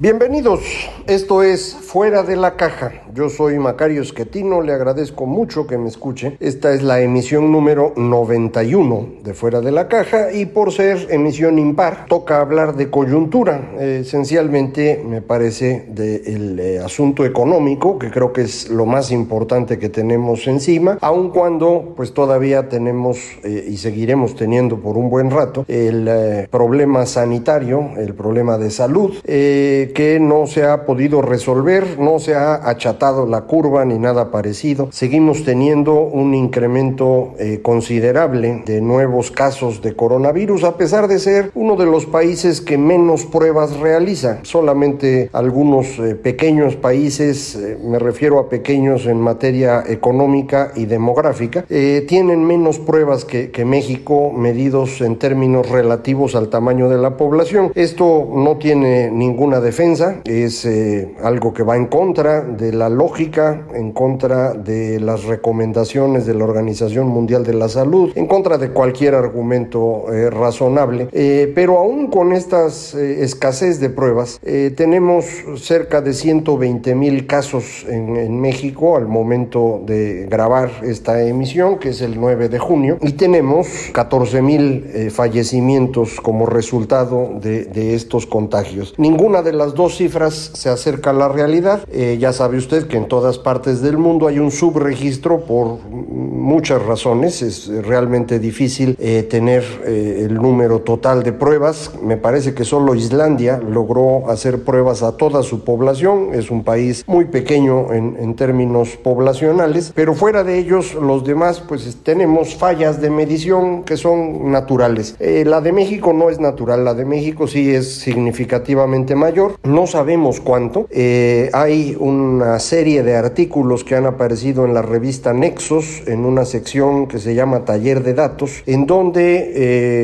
Bienvenidos, esto es Fuera de la Caja. Yo soy Macario Esquetino, le agradezco mucho que me escuche. Esta es la emisión número 91 de Fuera de la Caja y por ser emisión impar, toca hablar de coyuntura. esencialmente me parece del eh, asunto económico, que creo que es lo más importante que tenemos encima, aun cuando pues todavía tenemos eh, y seguiremos teniendo por un buen rato el eh, problema sanitario, el problema de salud que no se ha podido resolver, no se ha achatado la curva ni nada parecido. Seguimos teniendo un incremento eh, considerable de nuevos casos de coronavirus, a pesar de ser uno de los países que menos pruebas realiza. Solamente algunos eh, pequeños países, eh, me refiero a pequeños en materia económica y demográfica, tienen menos pruebas que, que México medidos en términos relativos al tamaño de la población. Esto no tiene ninguna defensa es eh, algo que va en contra de la lógica, en contra de las recomendaciones de la Organización Mundial de la Salud, en contra de cualquier argumento eh, razonable. Eh, pero aún con estas escasez de pruebas, tenemos cerca de 120 mil casos en, México al momento de grabar esta emisión, que es el 9 de junio, y tenemos 14 mil fallecimientos como resultado de estos contagios. Ninguna de las dos cifras se acerca a la realidad. Eh, ya sabe usted que en todas partes del mundo hay un subregistro por muchas razones. Es realmente difícil eh, tener eh, el número total de pruebas. Me parece que solo Islandia logró hacer pruebas a toda su población. Es un país muy pequeño en, términos poblacionales, pero fuera de ellos, los demás, pues tenemos fallas de medición que son naturales. la de México no es natural, la de México sí es significativamente mayor no sabemos cuánto. Eh, hay una serie de artículos que han aparecido en la revista Nexos, en una sección que se llama Taller de Datos, en donde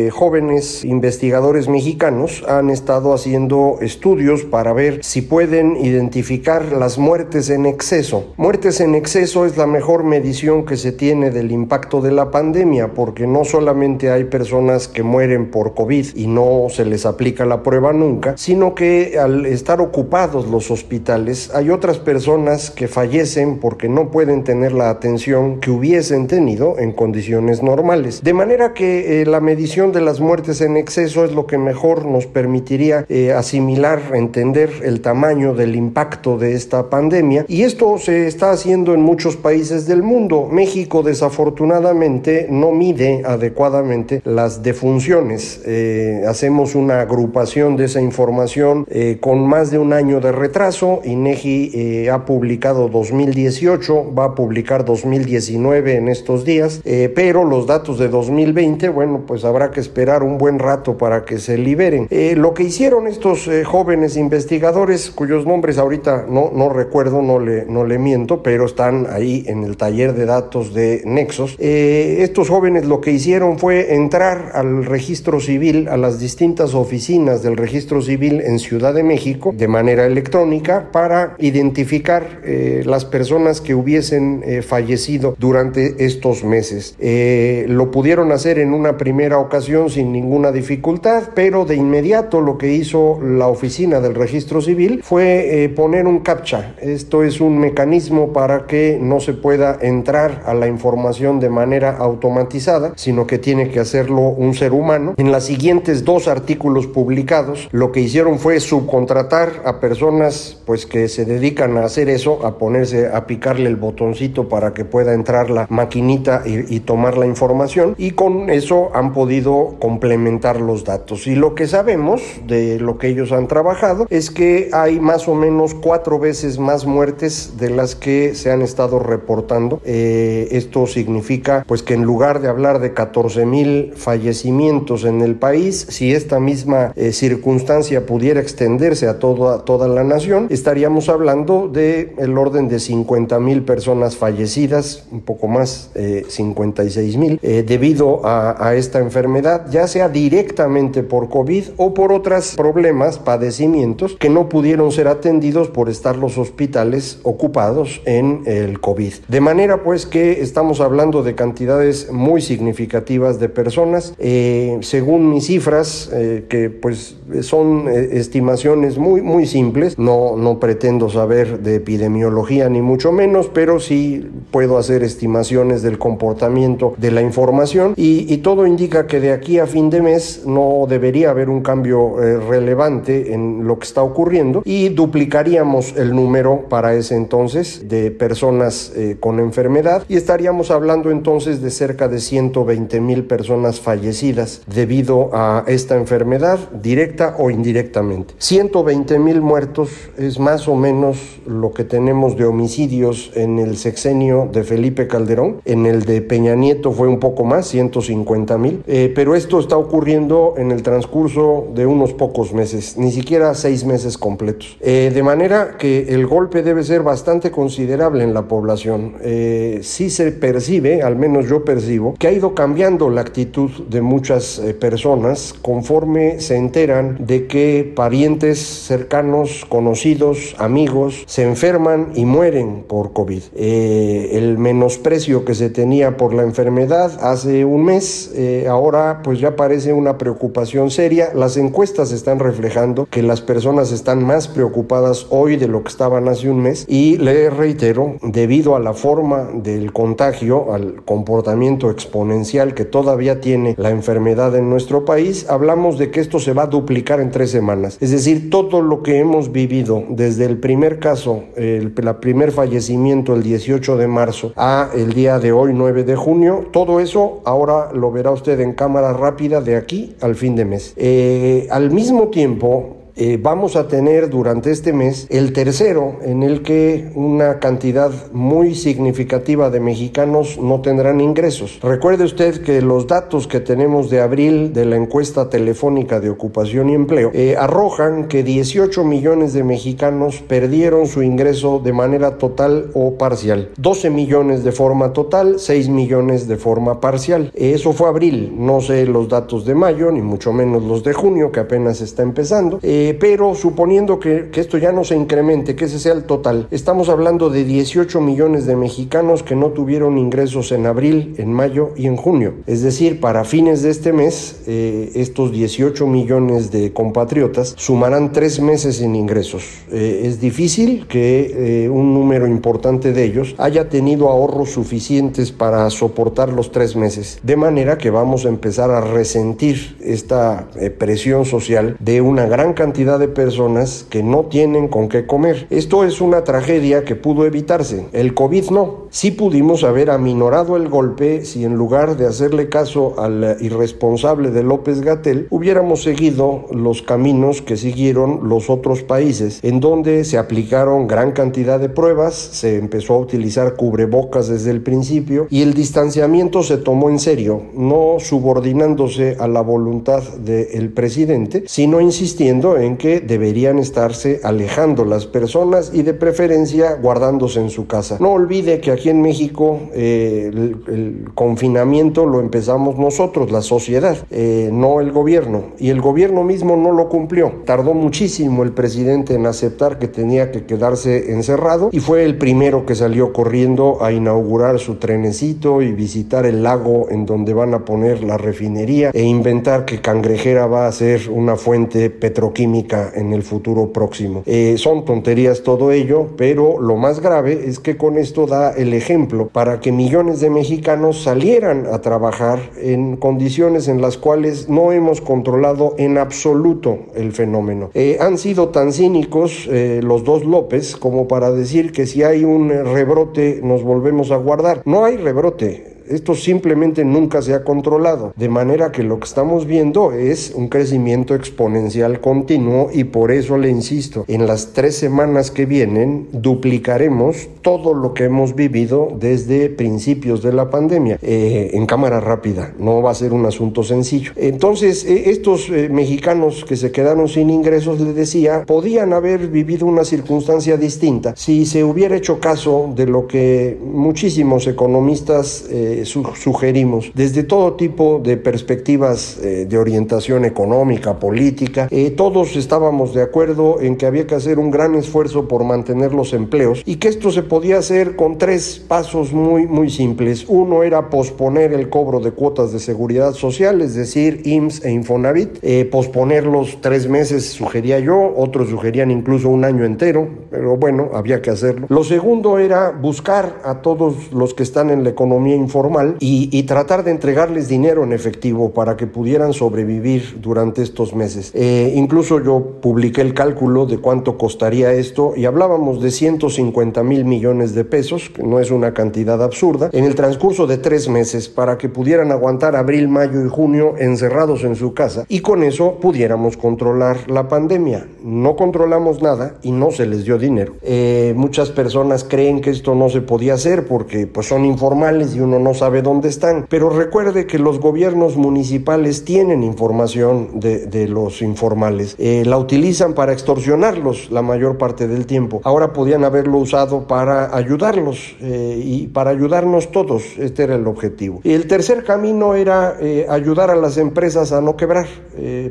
eh, jóvenes investigadores mexicanos han estado haciendo estudios para ver si pueden identificar las muertes en exceso. Muertes en exceso es la mejor medición que se tiene del impacto de la pandemia, porque no solamente hay personas que mueren por COVID y no se les aplica la prueba nunca, sino que al estar ocupados los hospitales, hay otras personas que fallecen porque no pueden tener la atención que hubiesen tenido en condiciones normales. De manera que eh, la medición de las muertes en exceso es lo que mejor nos permitiría eh, asimilar, entender el tamaño del impacto de esta pandemia. Y esto se está haciendo en muchos países del mundo. México desafortunadamente no mide adecuadamente las defunciones. Eh, hacemos una agrupación de esa información con más de un año de retraso. INEGI ha publicado 2018, va a publicar 2019 en estos días, eh, pero los datos de 2020, bueno, pues habrá que esperar un buen rato para que se liberen. Eh, lo que hicieron estos jóvenes investigadores, cuyos nombres ahorita no, no recuerdo, no le, no le miento, pero están ahí en el taller de datos de Nexos, estos jóvenes lo que hicieron fue entrar al registro civil, a las distintas oficinas del registro civil en Ciudad de México, de manera electrónica para identificar eh, las personas que hubiesen eh, fallecido durante estos meses. Eh, lo pudieron hacer en una primera ocasión sin ninguna dificultad, pero de inmediato lo que hizo la oficina del registro civil fue poner un captcha. Esto es un mecanismo para que no se pueda entrar a la información de manera automatizada, sino que tiene que hacerlo un ser humano. En las siguientes dos artículos publicados, lo que hicieron fue subcontratar a personas pues que se dedican a hacer eso, a ponerse a picarle el botoncito para que pueda entrar la maquinita y, tomar la información y con eso han podido complementar los datos. Y lo que sabemos de lo que ellos han trabajado es que hay más o menos cuatro veces más muertes de las que se han estado reportando. Eh, esto significa pues que en lugar de hablar de 14 mil fallecimientos en el país, si esta misma eh, circunstancia pudiera extenderse a toda, toda la nación, estaríamos hablando de el orden de 50 mil personas fallecidas, un poco más, eh, 56 mil, eh, debido a, esta enfermedad, ya sea directamente por COVID o por otros problemas, padecimientos que no pudieron ser atendidos por estar los hospitales ocupados en el COVID. De manera pues que estamos hablando de cantidades muy significativas de personas. Eh, según mis cifras, eh, que pues son eh, estimaciones muy, muy simples, no, no pretendo saber de epidemiología ni mucho menos, pero sí puedo hacer estimaciones del comportamiento de la información y, todo indica que de aquí a fin de mes no debería haber un cambio eh, relevante en lo que está ocurriendo y duplicaríamos el número para ese entonces de personas eh, con enfermedad y estaríamos hablando entonces de cerca de 120 mil personas fallecidas debido a esta enfermedad directa o indirectamente. 120 mil muertos es más o menos lo que tenemos de homicidios en el sexenio de Felipe Calderón, en el de Peña Nieto fue un poco más, 150 mil, eh, pero esto está ocurriendo en el transcurso de unos pocos meses, ni siquiera seis meses completos. Eh, de manera que el golpe debe ser bastante considerable en la población. Eh, sí se percibe, al menos yo percibo, que ha ido cambiando la actitud de muchas eh, personas conforme se enteran de que parientes cercanos, conocidos, amigos, se enferman y mueren por COVID. Eh, el menosprecio que se tenía por la enfermedad hace un mes, eh, ahora pues ya parece una preocupación seria. Las encuestas están reflejando que las personas están más preocupadas hoy de lo que estaban hace un mes y le reitero, debido a la forma del contagio, al comportamiento exponencial que todavía tiene la enfermedad en nuestro país, hablamos de que esto se va a duplicar en tres semanas. Es decir, todo lo que hemos vivido desde el primer caso, el primer fallecimiento el 18 de marzo a el día de hoy 9 de junio, todo eso ahora lo verá usted en cámara rápida de aquí al fin de mes. Eh, al mismo tiempo, eh, vamos a tener durante este mes el tercero en el que una cantidad muy significativa de mexicanos no tendrán ingresos. Recuerde usted que los datos que tenemos de abril de la encuesta telefónica de ocupación y empleo eh, arrojan que 18 millones de mexicanos perdieron su ingreso de manera total o parcial. 12 millones de forma total, 6 millones de forma parcial. Eso fue abril, no sé los datos de mayo, ni mucho menos los de junio, que apenas está empezando. Eh, pero suponiendo que, esto ya no se incremente, que ese sea el total, estamos hablando de 18 millones de mexicanos que no tuvieron ingresos en abril, en mayo y en junio. Es decir, para fines de este mes, eh, estos 18 millones de compatriotas sumarán tres meses sin ingresos. Eh, es difícil que eh, un número importante de ellos haya tenido ahorros suficientes para soportar los tres meses. De manera que vamos a empezar a resentir esta presión social de una gran cantidad cantidad de personas que no tienen con qué comer. Esto es una tragedia que pudo evitarse. El COVID no. Sí pudimos haber aminorado el golpe si en lugar de hacerle caso al irresponsable de López Gatel hubiéramos seguido los caminos que siguieron los otros países, en donde se aplicaron gran cantidad de pruebas, se empezó a utilizar cubrebocas desde el principio y el distanciamiento se tomó en serio, no subordinándose a la voluntad del presidente, sino insistiendo en que deberían estarse alejando las personas y de preferencia guardándose en su casa. No olvide que aquí en México eh, el, el, confinamiento lo empezamos nosotros, la sociedad, eh, no el gobierno. Y el gobierno mismo no lo cumplió. Tardó muchísimo el presidente en aceptar que tenía que quedarse encerrado y fue el primero que salió corriendo a inaugurar su trenecito y visitar el lago en donde van a poner la refinería e inventar que Cangrejera va a ser una fuente petroquímica en el futuro próximo. Eh, son tonterías todo ello, pero lo más grave es que con esto da el ejemplo para que millones de mexicanos salieran a trabajar en condiciones en las cuales no hemos controlado en absoluto el fenómeno. Eh, han sido tan cínicos eh, los dos López como para decir que si hay un rebrote nos volvemos a guardar. No hay rebrote esto simplemente nunca se ha controlado, de manera que lo que estamos viendo es un crecimiento exponencial continuo y por eso le insisto, en las tres semanas que vienen duplicaremos todo lo que hemos vivido desde principios de la pandemia eh, en cámara rápida, no va a ser un asunto sencillo. Entonces, eh, estos eh, mexicanos que se quedaron sin ingresos, le decía, podían haber vivido una circunstancia distinta si se hubiera hecho caso de lo que muchísimos economistas sugerimos desde todo tipo de perspectivas eh, de orientación económica, política. Eh, todos estábamos de acuerdo en que había que hacer un gran esfuerzo por mantener los empleos y que esto se podía hacer con tres pasos muy, muy simples. Uno era posponer el cobro de cuotas de seguridad social, es decir, IMSS e Infonavit, eh, posponerlos tres meses, sugería yo, otros sugerían incluso un año entero, pero bueno, había que hacerlo. Lo segundo era buscar a todos los que están en la economía informal y, tratar de entregarles dinero en efectivo para que pudieran sobrevivir durante estos meses. Eh, incluso yo publiqué el cálculo de cuánto costaría esto y hablábamos de 150 mil millones de pesos, que no es una cantidad absurda, en el transcurso de tres meses para que pudieran aguantar abril, mayo y junio encerrados en su casa y con eso pudiéramos controlar la pandemia. No controlamos nada y no se les dio dinero. Eh, muchas personas creen que esto no se podía hacer porque pues son informales y uno no sabe dónde están. Pero recuerde que los gobiernos municipales tienen información de, los informales. Eh, la utilizan para extorsionarlos la mayor parte del tiempo. Ahora podían haberlo usado para ayudarlos eh, y para ayudarnos todos. Este era el objetivo. Y el tercer camino era eh, ayudar a las empresas a no quebrar,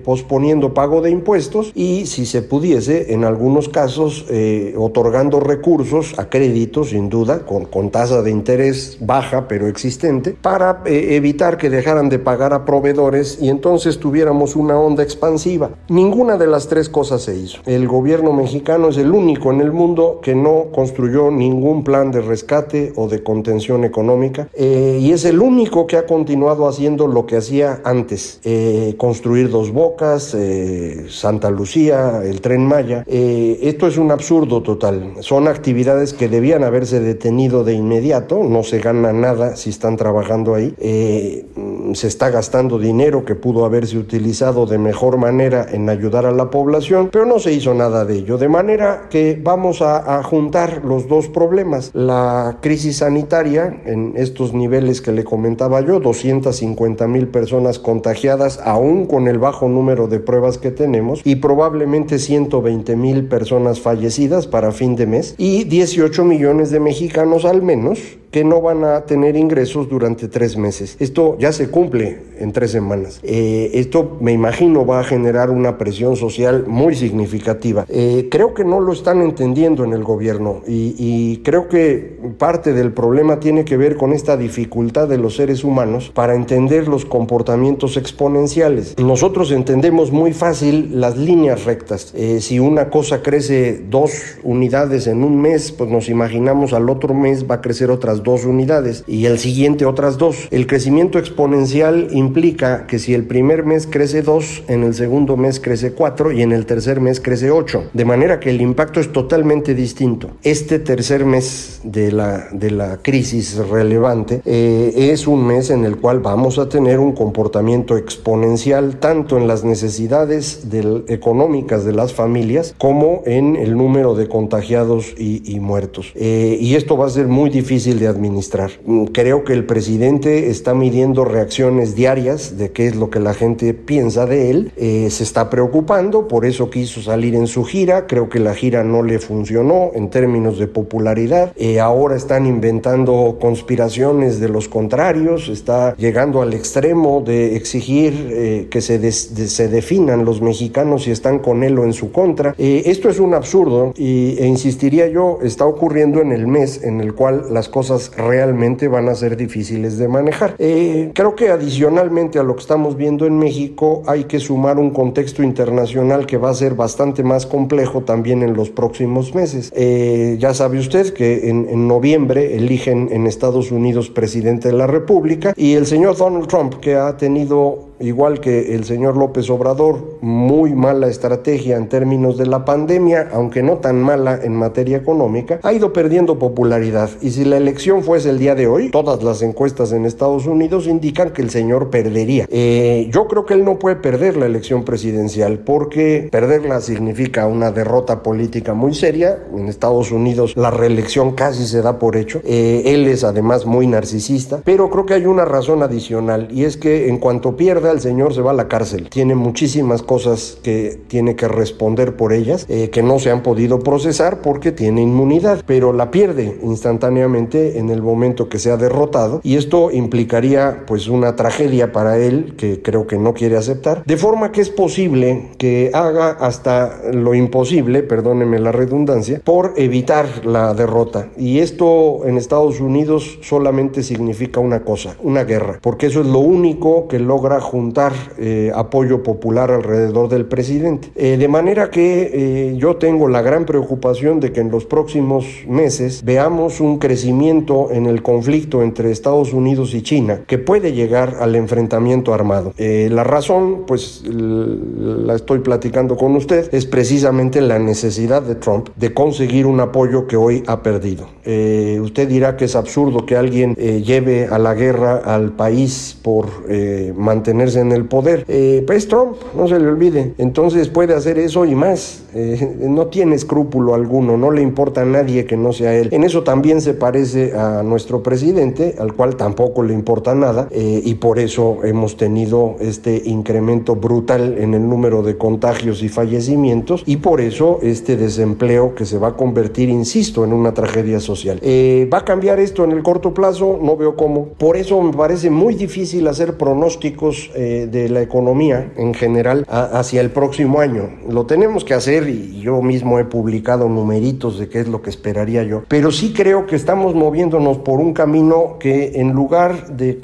posponiendo pago de impuestos y, si se pudiese, en algunos casos, otorgando recursos a crédito, sin duda, con, con tasa de interés baja, pero para eh, evitar que dejaran de pagar a proveedores y entonces tuviéramos una onda expansiva. Ninguna de las tres cosas se hizo. El gobierno mexicano es el único en el mundo que no construyó ningún plan de rescate o de contención económica eh, y es el único que ha continuado haciendo lo que hacía antes, eh, construir dos bocas, Santa Lucía, el tren Maya. esto es un absurdo total. Son actividades que debían haberse detenido de inmediato, no se gana nada si están trabajando ahí. Eh, se está gastando dinero que pudo haberse utilizado de mejor manera en ayudar a la población, pero no se hizo nada de ello. De manera que vamos a, a juntar los dos problemas. La crisis sanitaria en estos niveles que le comentaba yo, 250 mil personas contagiadas, aún con el bajo número de pruebas que tenemos, y probablemente 120 mil personas fallecidas para fin de mes, y 18 millones de mexicanos al menos que no van a tener ingresos durante tres meses. Esto ya se cumple en tres semanas. Eh, esto me imagino va a generar una presión social muy significativa. Eh, creo que no lo están entendiendo en el gobierno y, creo que parte del problema tiene que ver con esta dificultad de los seres humanos para entender los comportamientos exponenciales. Nosotros entendemos muy fácil las líneas rectas. Eh, si una cosa crece dos unidades en un mes, pues nos imaginamos al otro mes va a crecer otras dos unidades y el siguiente otras dos. El crecimiento exponencial implica que si el primer mes crece dos, en el segundo mes crece cuatro y en el tercer mes crece ocho. De manera que el impacto es totalmente distinto. Este tercer mes de la, de la crisis relevante eh, es un mes en el cual vamos a tener un comportamiento exponencial tanto en las necesidades económicas de las familias como en el número de contagiados y, muertos. Eh, y esto va a ser muy difícil de administrar. Mm, creo que el presidente está midiendo reacciones diarias de qué es lo que la gente piensa de él, eh, se está preocupando, por eso quiso salir en su gira, creo que la gira no le funcionó en términos de popularidad, eh, ahora están inventando conspiraciones de los contrarios, está llegando al extremo de exigir eh, que se, se definan los mexicanos si están con él o en su contra. esto es un absurdo y, e insistiría yo, está ocurriendo en el mes en el cual las cosas cosas realmente van a ser difíciles de manejar. Eh, creo que adicionalmente a lo que estamos viendo en México hay que sumar un contexto internacional que va a ser bastante más complejo también en los próximos meses. Eh, ya sabe usted que en, en noviembre eligen en Estados Unidos presidente de la República y el señor Donald Trump, que ha tenido igual que el señor López Obrador, muy mala estrategia en términos de la pandemia, aunque no tan mala en materia económica, ha ido perdiendo popularidad. Y si la elección fuese el día de hoy, todas las encuestas en Estados Unidos indican que el señor perdería. Eh, yo creo que él no puede perder la elección presidencial porque perderla significa una derrota política muy seria. En Estados Unidos la reelección casi se da por hecho. Eh, él es además muy narcisista, pero creo que hay una razón adicional y es que en cuanto pierda el señor se va a la cárcel. Tiene muchísimas cosas que tiene que responder por ellas, eh, que no se han podido procesar porque tiene inmunidad, pero la pierde instantáneamente en el momento que sea derrotado y esto implicaría pues una tragedia para él que creo que no quiere aceptar, de forma que es posible que haga hasta lo imposible, perdóneme la redundancia, por evitar la derrota. Y esto en Estados Unidos solamente significa una cosa, una guerra, porque eso es lo único que logra juntar eh, apoyo popular alrededor del presidente. Eh, de manera que eh, yo tengo la gran preocupación de que en los próximos meses veamos un crecimiento en el conflicto entre Estados Unidos y China que puede llegar al enfrentamiento armado. la razón, pues la estoy platicando con usted, es precisamente la necesidad de Trump de conseguir un apoyo que hoy ha perdido. usted dirá que es absurdo que alguien lleve a la guerra al país por mantener en el poder. Eh, pues Trump, no se le olvide. Entonces puede hacer eso y más. Eh, no tiene escrúpulo alguno, no le importa a nadie que no sea él. En eso también se parece a nuestro presidente, al cual tampoco le importa nada, eh, y por eso hemos tenido este incremento brutal en el número de contagios y fallecimientos, y por eso este desempleo que se va a convertir, insisto, en una tragedia social. ¿Va a cambiar esto en el corto plazo? No veo cómo. Por eso me parece muy difícil hacer pronósticos eh, de la economía en general hacia el próximo año. Lo tenemos que hacer y yo mismo he publicado numeritos de qué es lo que esperaría yo, pero sí creo que estamos moviéndonos por un camino que en lugar de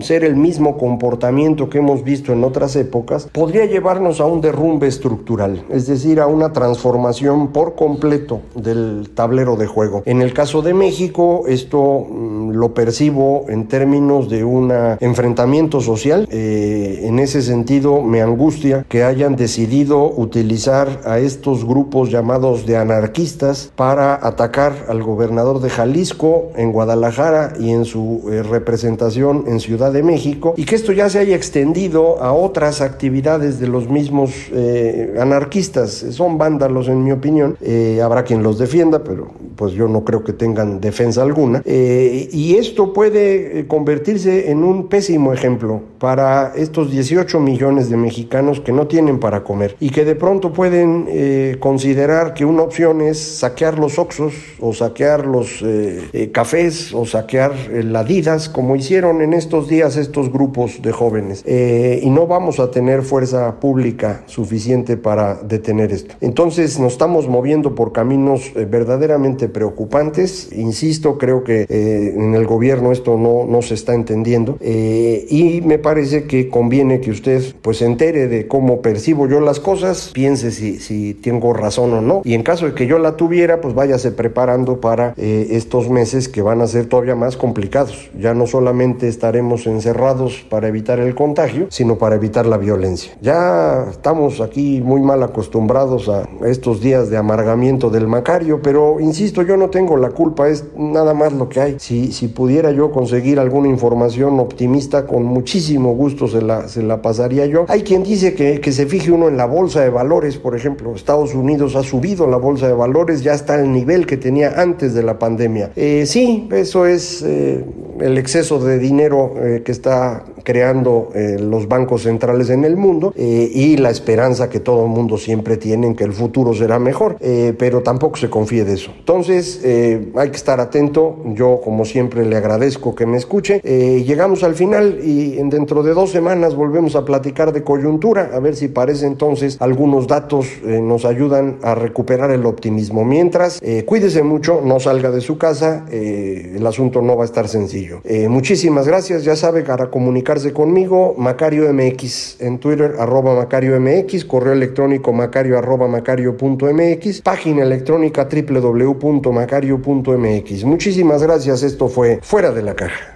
ser el mismo comportamiento que hemos visto en otras épocas, podría llevarnos a un derrumbe estructural, es decir, a una transformación por completo del tablero de juego. En el caso de México, esto mm, lo percibo en términos de un enfrentamiento social. Eh, en ese sentido me angustia que hayan decidido utilizar a estos grupos llamados de anarquistas para atacar al gobernador de Jalisco en Guadalajara y en su eh, representación en Ciudad de México y que esto ya se haya extendido a otras actividades de los mismos eh, anarquistas. Son vándalos en mi opinión. Eh, habrá quien los defienda, pero pues yo no creo que tengan defensa alguna. y esto puede convertirse en un pésimo ejemplo para estos 18 millones de mexicanos que no tienen para comer y que de pronto pueden eh, considerar que una opción es saquear los Oxos o saquear los eh, eh, cafés o saquear ladidas como hicieron en estos días estos grupos de jóvenes y no vamos a tener fuerza pública suficiente para detener esto. Entonces nos estamos moviendo por caminos verdaderamente preocupantes. Insisto, creo que en el gobierno esto no, no se está entendiendo y me parece que conviene que usted pues se entere de cómo percibo yo las cosas, piense si, si tengo razón o no. Y en caso de que yo la tuviera, pues váyase preparando para eh, estos meses que van a ser todavía más complicados. Ya no solamente estaremos encerrados para evitar el contagio, sino para evitar la violencia. Ya estamos aquí muy mal acostumbrados a estos días de amargamiento del Macario, pero insisto, yo no tengo la culpa, es nada más lo que hay. Si, si pudiera yo conseguir alguna información optimista, con muchísimo gusto se la, se la pasaría yo. Hay quien dice que, que, se fije uno en la bolsa de valores, por ejemplo, Estados Unidos ha subido la bolsa de valores, ya está al nivel que tenía antes de la pandemia. Eh, sí, eso es eh, el exceso de dinero eh, que está creando eh, los bancos centrales en el mundo eh, y la esperanza que todo el mundo siempre tiene en que el futuro será mejor, eh, pero tampoco se confíe de eso. Entonces hay que estar atento, yo como siempre le agradezco que me escuche. llegamos al final y dentro de dos semanas volvemos a platicar de coyuntura, a ver si parece entonces algunos datos nos ayudan a recuperar el optimismo. Mientras, cuídese mucho, no salga de su casa, el asunto no va a estar sencillo. muchísimas gracias, ya sabe, para comunicarse conmigo, Macario MX en Twitter, arroba Macario MX, correo electrónico macario arroba macario.mx, página electrónica www.macario.mx. Muchísimas gracias, esto fue Fuera de la Caja.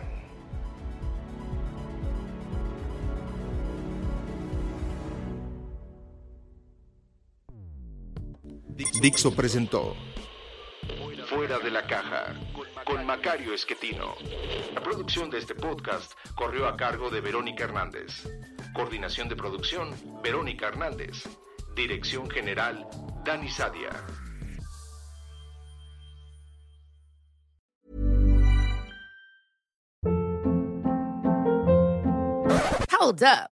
Dixo presentó Fuera de la Caja con Macario Esquetino. La producción de este podcast corrió a cargo de Verónica Hernández. Coordinación de producción, Verónica Hernández. Dirección General, Dani Sadia. Hold up.